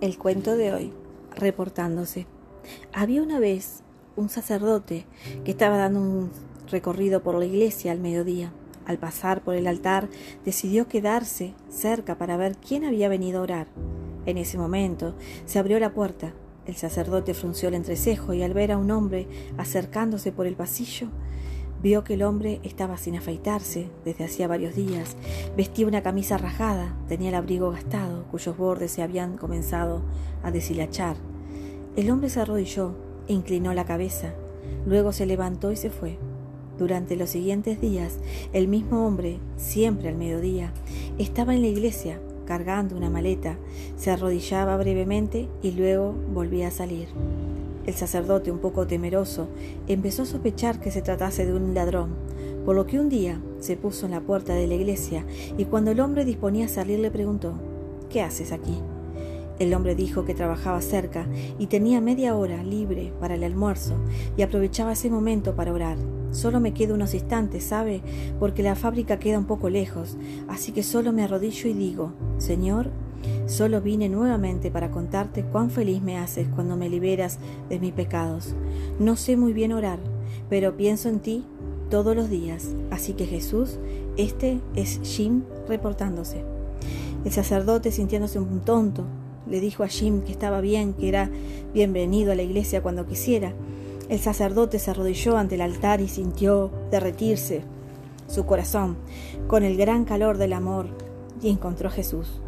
El cuento de hoy, reportándose. Había una vez un sacerdote que estaba dando un recorrido por la iglesia al mediodía. Al pasar por el altar, decidió quedarse cerca para ver quién había venido a orar. En ese momento se abrió la puerta. El sacerdote frunció el entrecejo y al ver a un hombre acercándose por el pasillo, Vio que el hombre estaba sin afeitarse desde hacía varios días, vestía una camisa rajada, tenía el abrigo gastado, cuyos bordes se habían comenzado a deshilachar. El hombre se arrodilló e inclinó la cabeza, luego se levantó y se fue. Durante los siguientes días, el mismo hombre, siempre al mediodía, estaba en la iglesia cargando una maleta, se arrodillaba brevemente y luego volvía a salir. El sacerdote, un poco temeroso, empezó a sospechar que se tratase de un ladrón, por lo que un día se puso en la puerta de la iglesia y cuando el hombre disponía a salir le preguntó, ¿qué haces aquí? El hombre dijo que trabajaba cerca y tenía media hora libre para el almuerzo y aprovechaba ese momento para orar. Solo me quedo unos instantes, ¿sabe? Porque la fábrica queda un poco lejos, así que solo me arrodillo y digo, Señor, Solo vine nuevamente para contarte cuán feliz me haces cuando me liberas de mis pecados. No sé muy bien orar, pero pienso en ti todos los días. Así que Jesús, este es Jim reportándose. El sacerdote, sintiéndose un tonto, le dijo a Jim que estaba bien, que era bienvenido a la iglesia cuando quisiera. El sacerdote se arrodilló ante el altar y sintió derretirse su corazón con el gran calor del amor y encontró a Jesús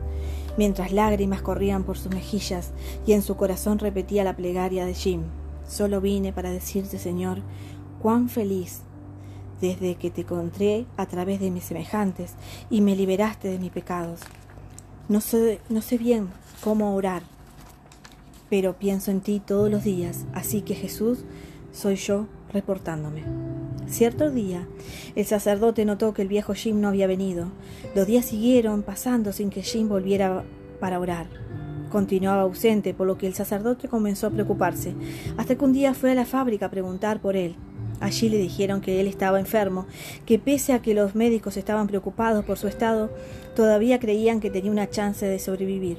mientras lágrimas corrían por sus mejillas y en su corazón repetía la plegaria de Jim. Solo vine para decirte, Señor, cuán feliz desde que te encontré a través de mis semejantes y me liberaste de mis pecados. No sé, no sé bien cómo orar, pero pienso en ti todos los días, así que Jesús, soy yo reportándome. Cierto día, el sacerdote notó que el viejo Jim no había venido. Los días siguieron pasando sin que Jim volviera para orar. Continuaba ausente, por lo que el sacerdote comenzó a preocuparse, hasta que un día fue a la fábrica a preguntar por él. Allí le dijeron que él estaba enfermo, que pese a que los médicos estaban preocupados por su estado, todavía creían que tenía una chance de sobrevivir.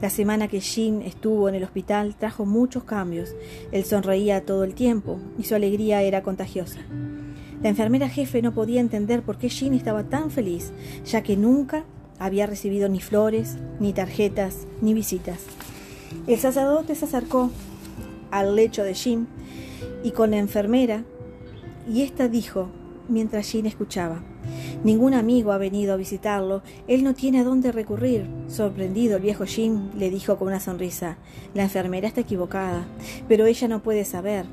La semana que Jim estuvo en el hospital trajo muchos cambios. Él sonreía todo el tiempo y su alegría era contagiosa. La enfermera jefe no podía entender por qué Jim estaba tan feliz, ya que nunca había recibido ni flores, ni tarjetas, ni visitas. El sacerdote se acercó al lecho de Jim y con la enfermera, y ésta dijo, mientras Jim escuchaba, Ningún amigo ha venido a visitarlo. Él no tiene a dónde recurrir. Sorprendido, el viejo Jim le dijo con una sonrisa, la enfermera está equivocada, pero ella no puede saber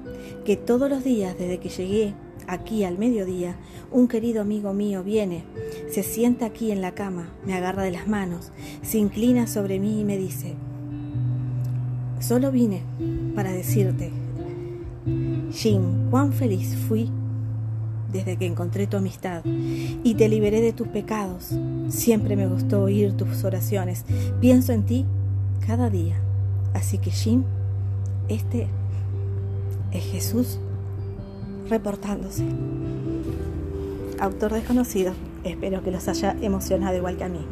que todos los días desde que llegué aquí al mediodía, un querido amigo mío viene, se sienta aquí en la cama, me agarra de las manos, se inclina sobre mí y me dice, solo vine para decirte, Jim, cuán feliz fui desde que encontré tu amistad y te liberé de tus pecados. Siempre me gustó oír tus oraciones. Pienso en ti cada día. Así que Jim, este es Jesús reportándose. Autor desconocido. Espero que los haya emocionado igual que a mí.